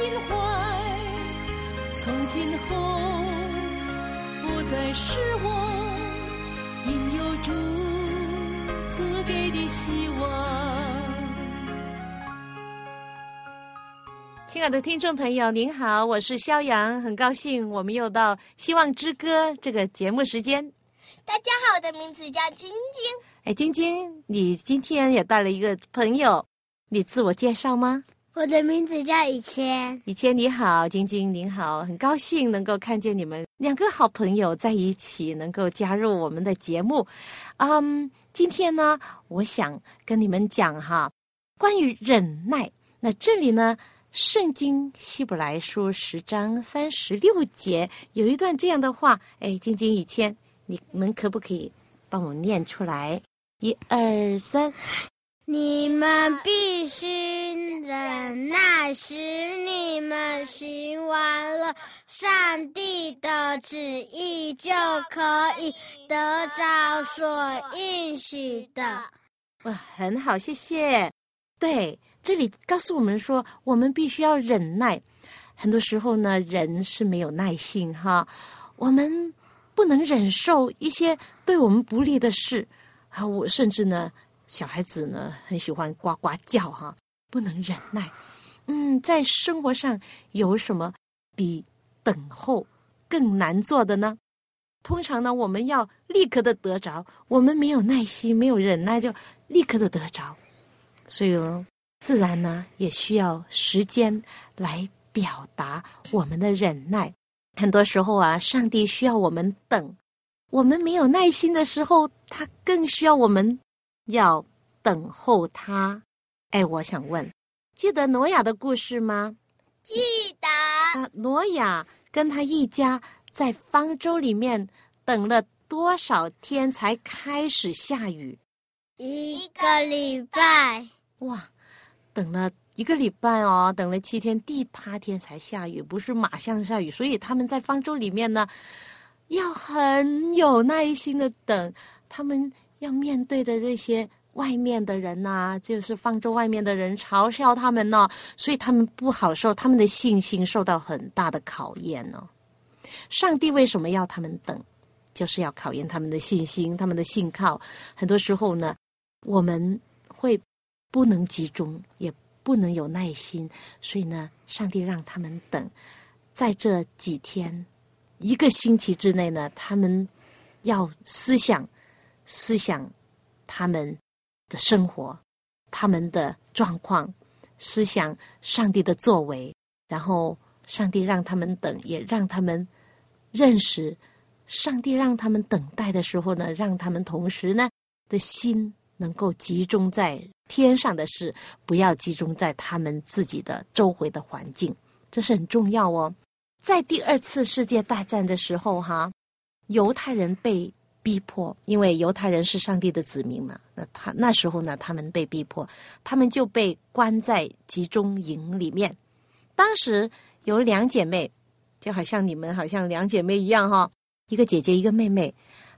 心怀，从今后不再是我，因有主赐给的希望。亲爱的听众朋友，您好，我是肖阳，很高兴我们又到《希望之歌》这个节目时间。大家好，我的名字叫晶晶。哎，晶晶，你今天也带了一个朋友。你自我介绍吗？我的名字叫以谦。以谦你好，晶晶您好，很高兴能够看见你们两个好朋友在一起，能够加入我们的节目。嗯，今天呢，我想跟你们讲哈，关于忍耐。那这里呢，《圣经希伯来书》十章三十六节有一段这样的话，哎，晶晶、以谦，你们可不可以帮我念出来？一二三。你们必须忍耐，使你们行完了上帝的旨意，就可以得着所应许的。哇，很好，谢谢。对，这里告诉我们说，我们必须要忍耐。很多时候呢，人是没有耐性哈，我们不能忍受一些对我们不利的事啊，我甚至呢。小孩子呢，很喜欢呱呱叫哈，不能忍耐。嗯，在生活上有什么比等候更难做的呢？通常呢，我们要立刻的得着，我们没有耐心，没有忍耐，就立刻的得着。所以，自然呢，也需要时间来表达我们的忍耐。很多时候啊，上帝需要我们等，我们没有耐心的时候，他更需要我们。要等候他，哎，我想问，记得挪亚的故事吗？记得。啊，挪亚跟他一家在方舟里面等了多少天才开始下雨？一个礼拜。哇，等了一个礼拜哦，等了七天，第八天才下雨，不是马上下雨，所以他们在方舟里面呢，要很有耐心的等他们。要面对的这些外面的人呐，就是方舟外面的人嘲笑他们呢，所以他们不好受，他们的信心受到很大的考验呢。上帝为什么要他们等？就是要考验他们的信心，他们的信靠。很多时候呢，我们会不能集中，也不能有耐心，所以呢，上帝让他们等，在这几天、一个星期之内呢，他们要思想。思想，他们的生活，他们的状况，思想上帝的作为，然后上帝让他们等，也让他们认识上帝让他们等待的时候呢，让他们同时呢的心能够集中在天上的事，不要集中在他们自己的周围的环境，这是很重要哦。在第二次世界大战的时候，哈，犹太人被。逼迫，因为犹太人是上帝的子民嘛。那他那时候呢，他们被逼迫，他们就被关在集中营里面。当时有两姐妹，就好像你们好像两姐妹一样哈，一个姐姐一个妹妹，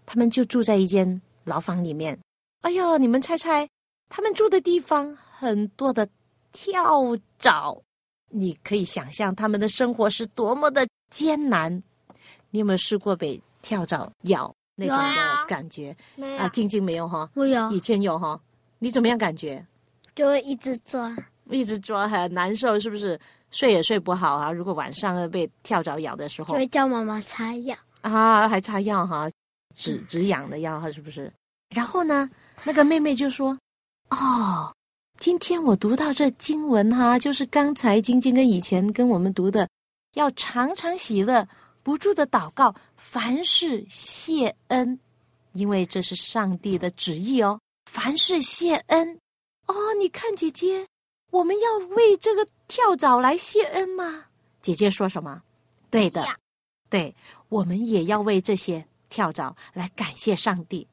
他们就住在一间牢房里面。哎呦，你们猜猜，他们住的地方很多的跳蚤，你可以想象他们的生活是多么的艰难。你有没有试过被跳蚤咬？那种的感觉啊，静静没有哈，我有，以前有哈，你怎么样感觉？就会一直抓，一直抓很难受，是不是？睡也睡不好啊。如果晚上被跳蚤咬的时候，就会叫妈妈擦药啊，还擦药哈，止止痒的药哈，是不是？然后呢，那个妹妹就说：“哦，今天我读到这经文哈，就是刚才晶晶跟以前跟我们读的，要常常喜乐。”不住的祷告，凡事谢恩，因为这是上帝的旨意哦。凡事谢恩，哦，你看姐姐，我们要为这个跳蚤来谢恩吗？姐姐说什么？对的要，对，我们也要为这些跳蚤来感谢上帝。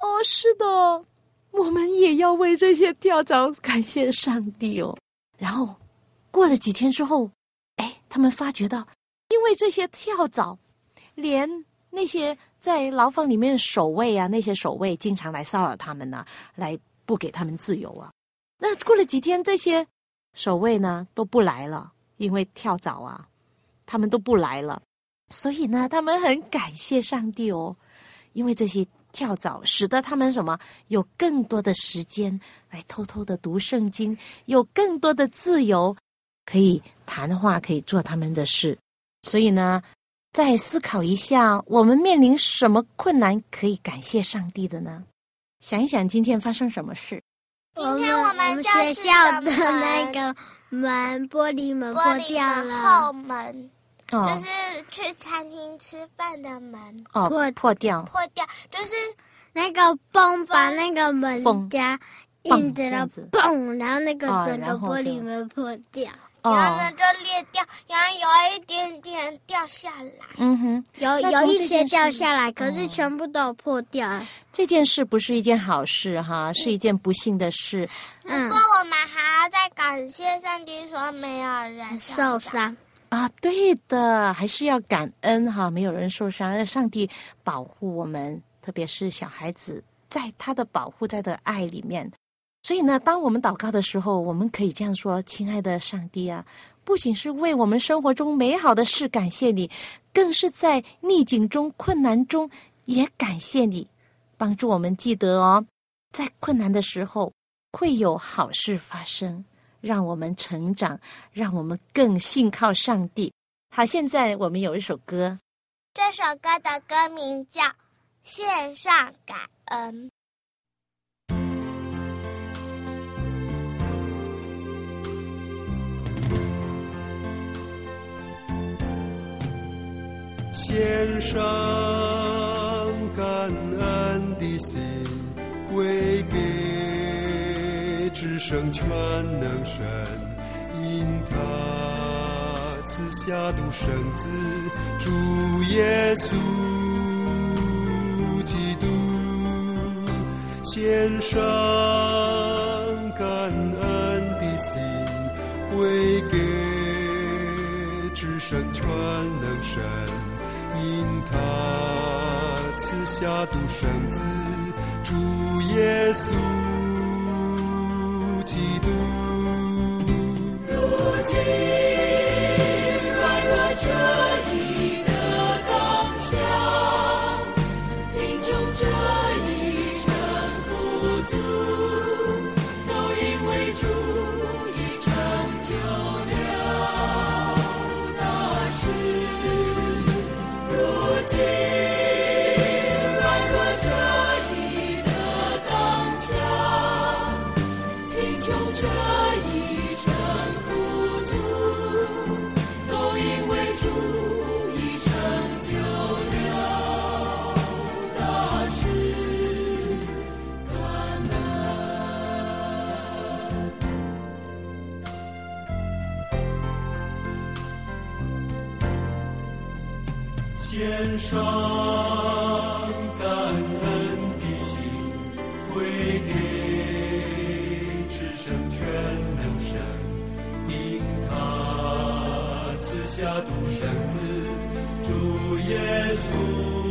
哦，是的，我们也要为这些跳蚤感谢上帝哦。然后过了几天之后，哎，他们发觉到，因为这些跳蚤，连那些在牢房里面守卫啊，那些守卫经常来骚扰他们呢、来不给他们自由啊。那过了几天，这些守卫呢都不来了，因为跳蚤啊，他们都不来了。所以呢，他们很感谢上帝哦，因为这些跳蚤使得他们什么有更多的时间来偷偷的读圣经，有更多的自由可以谈话，可以做他们的事。所以呢，再思考一下，我们面临什么困难可以感谢上帝的呢？想一想今天发生什么事。今今天天我们学校的那个门玻璃门破掉了。后，门，哦。就是去餐厅吃饭的门哦破破掉，破掉，就是那个泵把那个门缝夹硬着了这样子，嘣，然后那个哦整个玻璃门破掉，然后哦呢，就裂掉，然后有一点点掉下来。嗯哼，有有一些掉下来，可是哦全部都破掉。这件事不是一件好事哈，是一件不幸的事。嗯不，过我们还要再感谢上帝，说没有人受伤。伤。啊，对的，还是要感恩哈，没有人受伤，让上帝保护我们，特别是小孩子，在他的保护，在的爱里面。所以呢，当我们祷告的时候，我们可以这样说：“亲爱的上帝啊，不仅是为我们生活中美好的事感谢你，更是在逆境中、困难中也感谢你，帮助我们记得哦，在困难的时候会有好事发生。”让我们成长，让我们更信靠上帝。好，现在我们有一首歌，这首歌的歌名叫《线上感恩》。献上感恩的心，归给至圣全能神，因他赐下独生子主耶稣基督，献上感恩的心，归给至圣全能神。他赐下独生子主耶稣基督。如今全能神，因他赐下独生子主耶稣。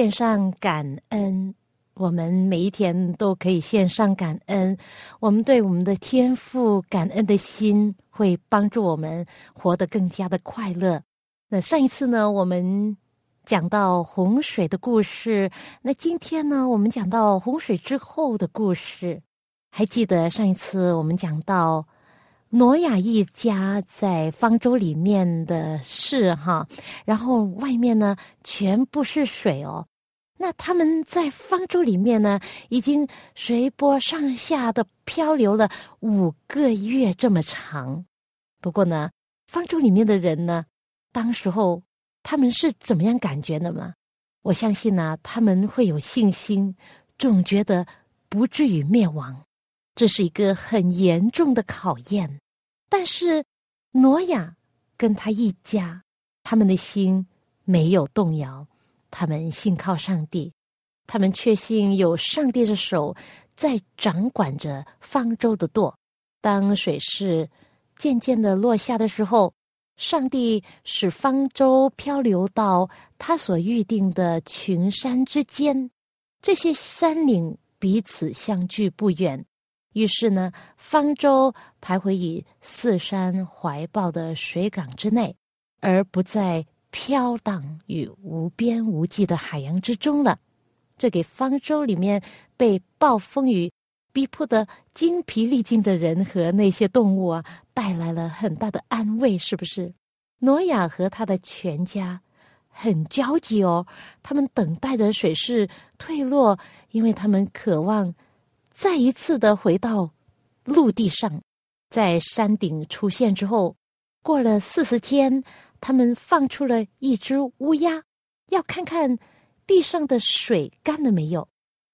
献上感恩，我们每一天都可以献上感恩。我们对我们的天赋感恩的心，会帮助我们活得更加的快乐。那上一次呢，我们讲到洪水的故事，那今天呢，我们讲到洪水之后的故事。还记得上一次我们讲到挪亚一家在方舟里面的事哈，然后外面呢全部是水哦。那他们在方舟里面呢，已经随波上下的漂流了五个月这么长。不过呢，方舟里面的人呢，当时候他们是怎么样感觉的吗？我相信呢，他们会有信心，总觉得不至于灭亡。这是一个很严重的考验，但是挪亚跟他一家，他们的心没有动摇，他们信靠上帝，他们确信有上帝的手在掌管着方舟的舵。当水势渐渐的落下的时候，上帝使方舟漂流到他所预定的群山之间，这些山岭彼此相距不远。于是呢，方舟徘徊于四山怀抱的水港之内，而不再飘荡于无边无际的海洋之中了。这给方舟里面被暴风雨逼迫的精疲力尽的人和那些动物啊，带来了很大的安慰，是不是？挪亚和他的全家很焦急哦，他们等待着水势退落，因为他们渴望。再一次的回到陆地上，在山顶出现之后，过了四十天，他们放出了一只乌鸦，要看看地上的水干了没有。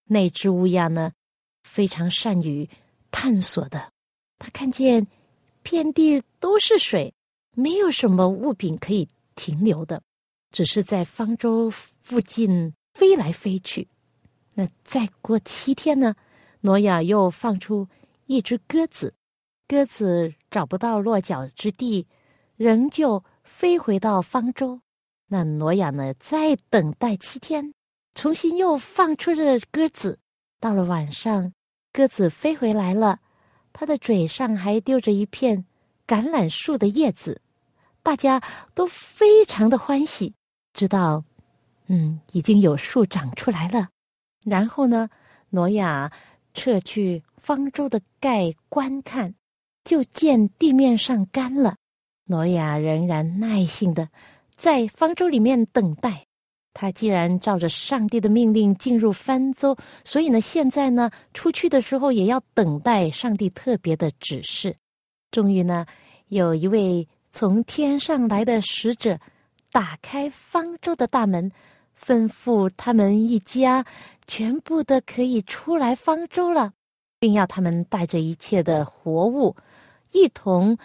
那只乌鸦呢，非常善于探索的，他看见遍地都是水，没有什么物品可以停留的，只是在方舟附近飞来飞去。那再过七天呢？挪亚又放出一只鸽子，鸽子找不到落脚之地，仍旧飞回到方舟。那挪亚呢？再等待七天，重新又放出这鸽子。到了晚上，鸽子飞回来了，它的嘴上还丢着一片橄榄树的叶子。大家都非常的欢喜，知道，嗯，已经有树长出来了。然后呢，挪亚。撤去方舟的盖观看，就见地面上干了。挪亚仍然耐心的在方舟里面等待。他既然照着上帝的命令进入方舟，所以呢，现在呢，出去的时候也要等待上帝特别的指示。终于呢，有一位从天上来的使者打开方舟的大门，吩咐他们一家。全部的可以出来方舟了，并要他们带着一切的活物，一同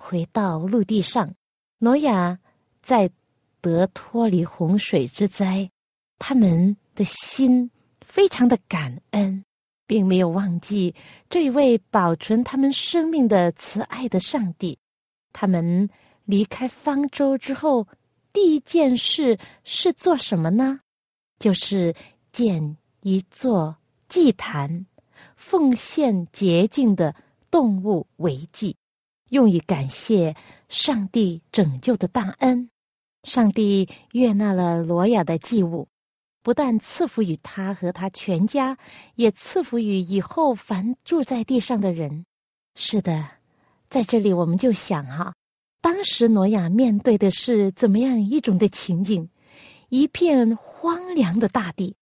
回到陆地上。挪亚在得脱离洪水之灾，他们的心非常的感恩，并没有忘记这一位保存他们生命的慈爱的上帝。他们离开方舟之后，第一件事是做什么呢？就是建。一座祭坛，奉献洁净的动物为祭，用以感谢上帝拯救的大恩。上帝悦纳了罗雅的祭物，不但赐福于他和他全家，也赐福于以后凡住在地上的人。是的，在这里我们就想哈，当时罗雅面对的是怎么样一种的情景？一片荒凉的大地。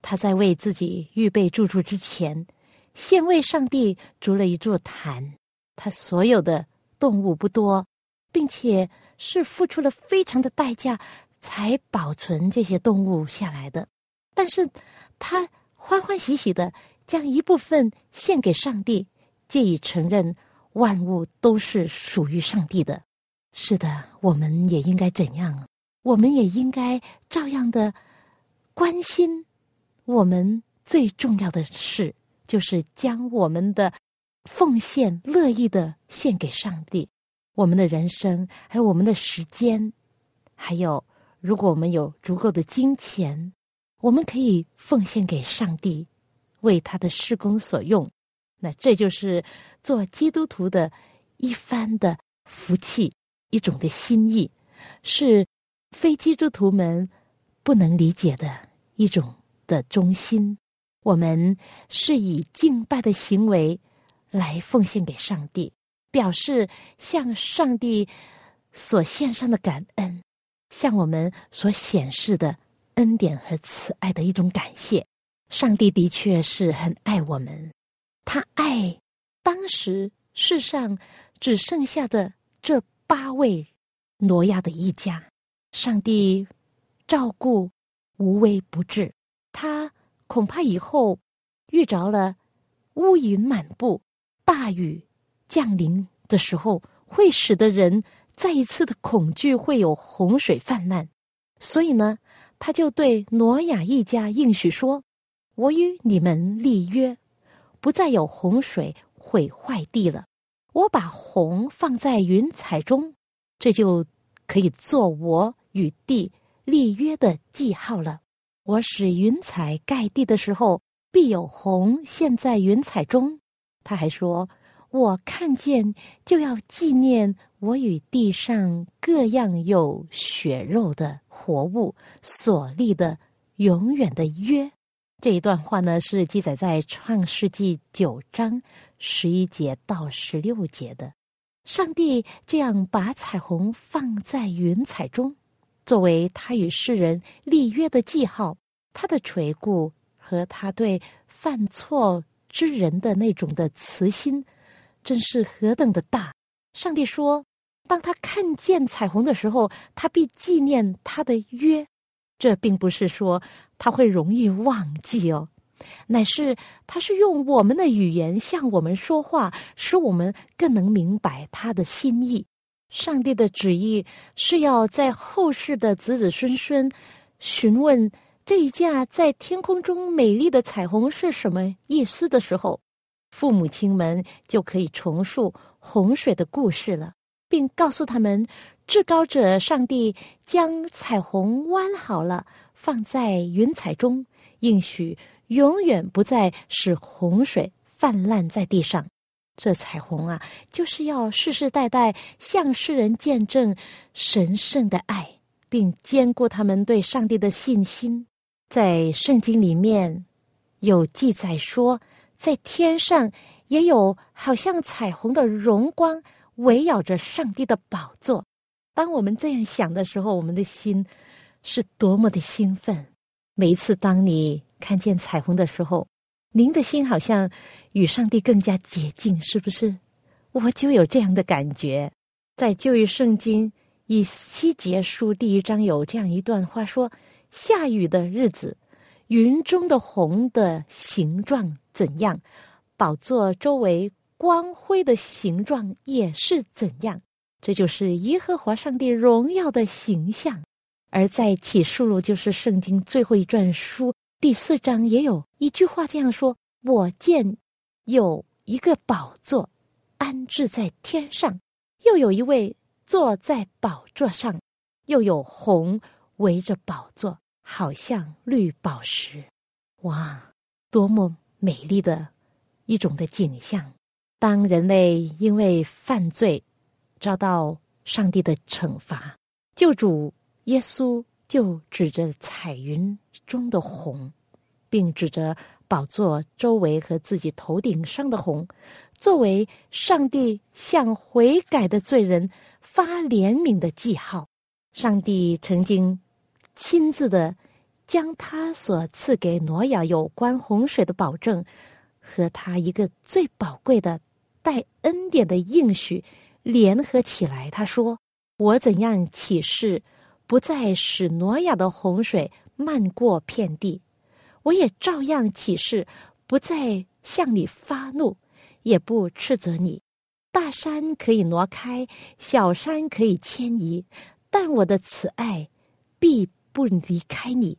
他在为自己预备住处之前，先为上帝筑了一座坛。他所有的动物不多，并且是付出了非常的代价才保存这些动物下来的。但是，他欢欢喜喜的将一部分献给上帝，借以承认万物都是属于上帝的。是的，我们也应该怎样？我们也应该照样的关心我们最重要的事，就是将我们的奉献乐意的献给上帝。我们的人生，还有我们的时间，还有如果我们有足够的金钱，我们可以奉献给上帝，为他的施工所用。那这就是做基督徒的一番的福气。一种的心意，是非基督徒们不能理解的一种的中心。我们是以敬拜的行为来奉献给上帝，表示向上帝所献上的感恩，向我们所显示的恩典和慈爱的一种感谢。上帝的确是很爱我们，他爱当时世上只剩下的这。八位挪亚的一家，上帝照顾无微不至。他恐怕以后遇着了乌云满布、大雨降临的时候，会使得人再一次的恐惧，会有洪水泛滥。所以呢，他就对挪亚一家应许说：“我与你们立约，不再有洪水毁坏地了。”我把红放在云彩中，这就可以做我与地立约的记号了。我使云彩盖地的时候，必有红现，在云彩中。他还说：“我看见就要纪念我与地上各样有血肉的活物所立的永远的约。”这一段话呢，是记载在创世纪九章。十一节到十六节的，上帝这样把彩虹放在云彩中，作为他与世人立约的记号。他的垂顾和他对犯错之人的那种的慈心，真是何等的大！上帝说，当他看见彩虹的时候，他必纪念他的约。这并不是说他会容易忘记哦。乃是，他是用我们的语言向我们说话，使我们更能明白他的心意。上帝的旨意是要在后世的子子孙孙询问这一架在天空中美丽的彩虹是什么意思的时候，父母亲们就可以重述洪水的故事了，并告诉他们，至高者上帝将彩虹弯好了，放在云彩中，应许。永远不再使洪水泛滥在地上，这彩虹啊，就是要世世代代向世人见证神圣的爱，并坚固他们对上帝的信心。在圣经里面有记载说，在天上也有好像彩虹的荣光围绕着上帝的宝座。当我们这样想的时候，我们的心是多么的兴奋！每一次当你。看见彩虹的时候，您的心好像与上帝更加接近，是不是？我就有这样的感觉。在旧约圣经以西结书第一章有这样一段话说：“下雨的日子，云中的红的形状怎样，宝座周围光辉的形状也是怎样。”这就是耶和华上帝荣耀的形象。而在启示录，就是圣经最后一卷书。第四章也有一句话这样说：“我见有一个宝座安置在天上，又有一位坐在宝座上，又有红围着宝座，好像绿宝石。哇，多么美丽的一种的景象！当人类因为犯罪遭到上帝的惩罚，救主耶稣。”就指着彩云中的红，并指着宝座周围和自己头顶上的红，作为上帝向悔改的罪人发怜悯的记号。上帝曾经亲自的将他所赐给挪亚有关洪水的保证，和他一个最宝贵的带恩典的应许联合起来。他说：“我怎样启示？”不再使挪亚的洪水漫过遍地，我也照样起誓，不再向你发怒，也不斥责你。大山可以挪开，小山可以迁移，但我的慈爱必不离开你，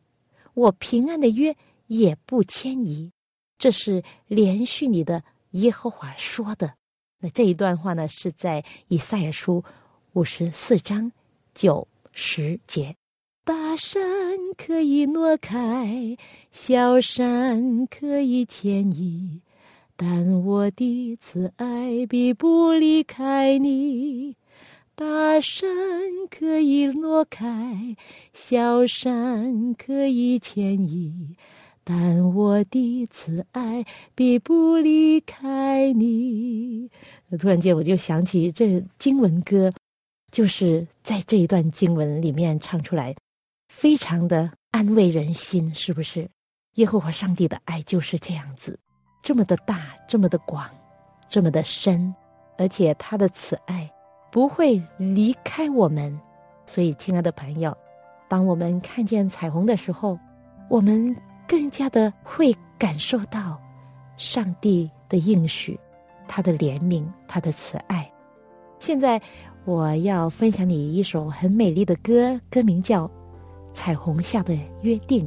我平安的约也不迁移。这是连续你的耶和华说的。那这一段话呢，是在以赛亚书五十四章九十节。大山可以挪开，小山可以迁移。但我的慈爱必不离开你，大山可以挪开，小山可以迁移，但我的慈爱必不离开你。突然间，我就想起这经文歌，就是在这一段经文里面唱出来，非常的安慰人心，是不是？耶和华上帝的爱就是这样子。这么的大，这么的广，这么的深，而且他的慈爱不会离开我们。所以，亲爱的朋友，当我们看见彩虹的时候，我们更加的会感受到上帝的应许，他的怜悯，他的慈爱。现在，我要分享你一首很美丽的歌，歌名叫《彩虹下的约定》。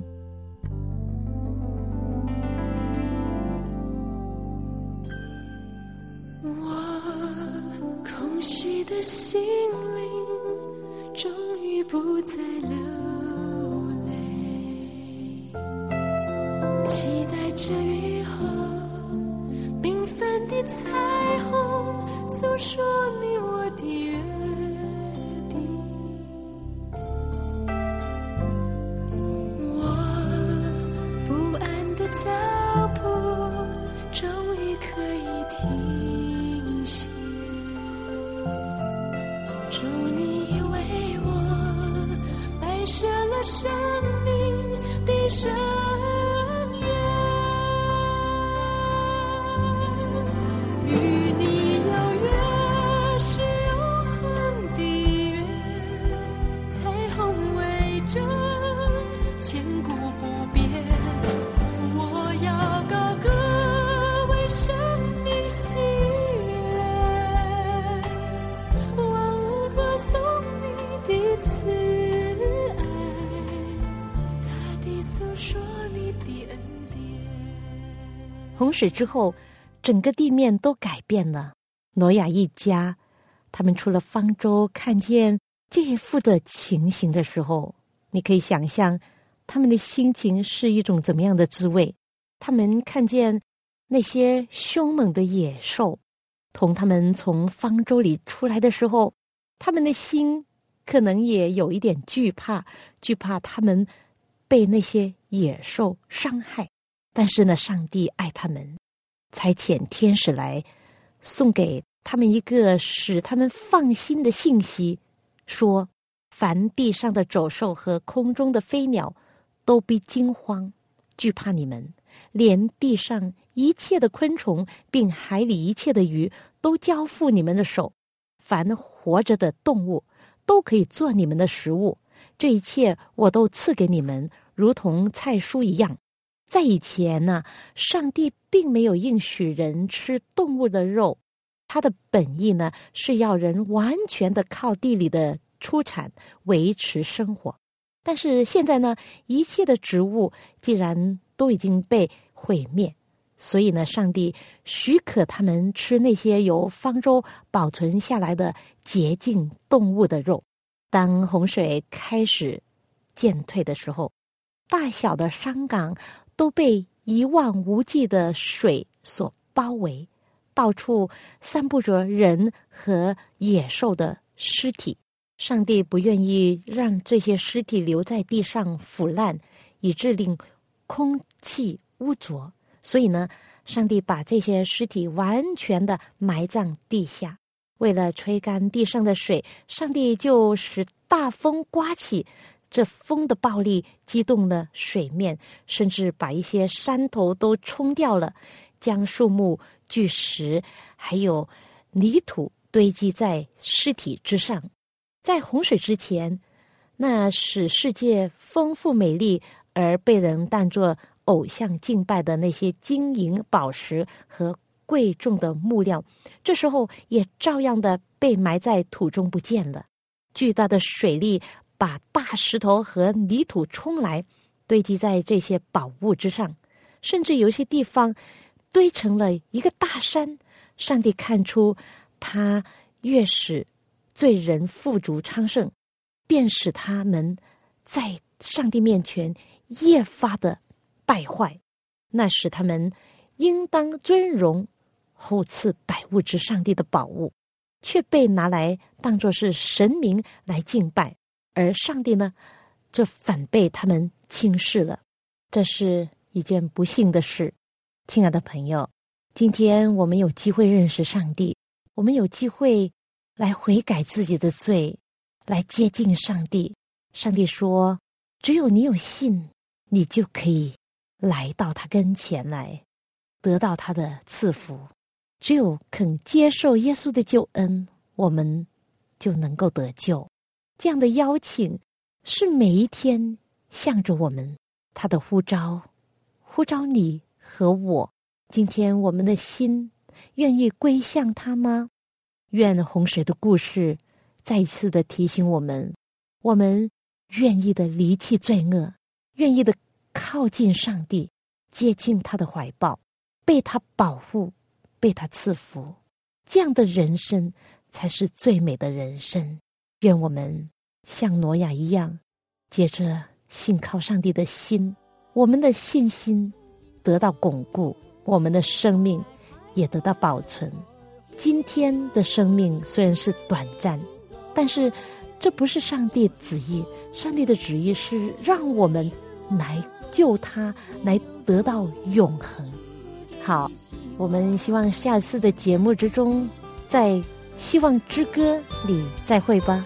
空虚的心灵终于不再流洪水之后，整个地面都改变了。挪亚一家，他们出了方舟，看见这一幅的情形的时候，你可以想象他们的心情是一种怎么样的滋味。他们看见那些凶猛的野兽，同他们从方舟里出来的时候，他们的心可能也有一点惧怕，惧怕他们被那些野兽伤害。但是呢，上帝爱他们，才遣天使来送给他们一个使他们放心的信息，说：凡地上的走兽和空中的飞鸟，都必惊慌，惧怕你们；连地上一切的昆虫，并海里一切的鱼，都交付你们的手。凡活着的动物，都可以做你们的食物。这一切我都赐给你们，如同菜蔬一样。在以前呢，上帝并没有应许人吃动物的肉，他的本意呢是要人完全的靠地里的出产维持生活。但是现在呢，一切的植物既然都已经被毁灭，所以呢，上帝许可他们吃那些由方舟保存下来的洁净动物的肉。当洪水开始渐退的时候，大小的山港都被一望无际的水所包围，到处散布着人和野兽的尸体。上帝不愿意让这些尸体留在地上腐烂，以致令空气污浊。所以呢，上帝把这些尸体完全的埋葬地下。为了吹干地上的水，上帝就使大风刮起。这风的暴力激动了水面，甚至把一些山头都冲掉了，将树木、巨石还有泥土堆积在尸体之上。在洪水之前，那使世界丰富美丽而被人当作偶像敬拜的那些金银宝石和贵重的木料，这时候也照样的被埋在土中不见了。巨大的水力把大石头和泥土冲来，堆积在这些宝物之上，甚至有些地方堆成了一个大山。上帝看出，他越使罪人富足昌盛，便使他们在上帝面前越发的败坏。那使他们应当尊荣后赐百物之上帝的宝物，却被拿来当作是神明来敬拜，而上帝呢，就反被他们轻视了。这是一件不幸的事，亲爱的朋友。今天我们有机会认识上帝，我们有机会来悔改自己的罪，来接近上帝。上帝说：“只有你有信，你就可以来到他跟前来，得到他的赐福。只有肯接受耶稣的救恩，我们就能够得救。这样的邀请是每一天向着我们他的呼召，呼召你和我。”今天我们的心愿意归向他吗？愿洪水的故事再一次的提醒我们：我们愿意的离弃罪恶，愿意的靠近上帝，接近他的怀抱，被他保护，被他赐福。这样的人生才是最美的人生。愿我们像挪亚一样，接着信靠上帝的心，我们的信心得到巩固。我们的生命也得到保存。今天的生命虽然是短暂，但是这不是上帝旨意。上帝的旨意是让我们来救他，来得到永恒。好，我们希望下次的节目之中，在《希望之歌》里再会吧。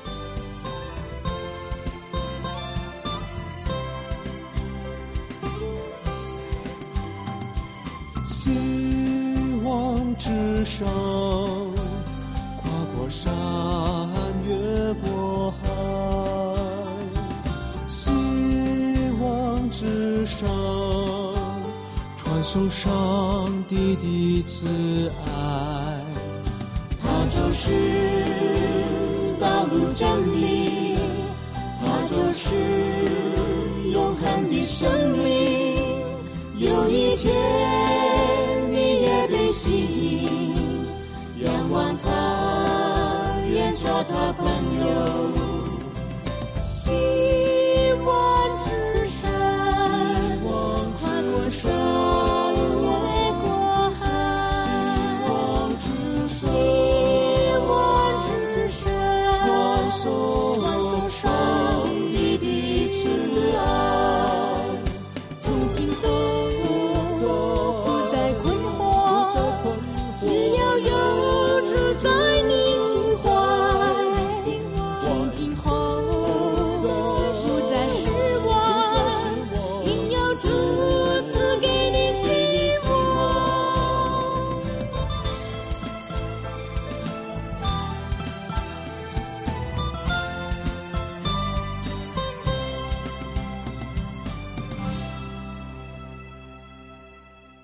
朋友。心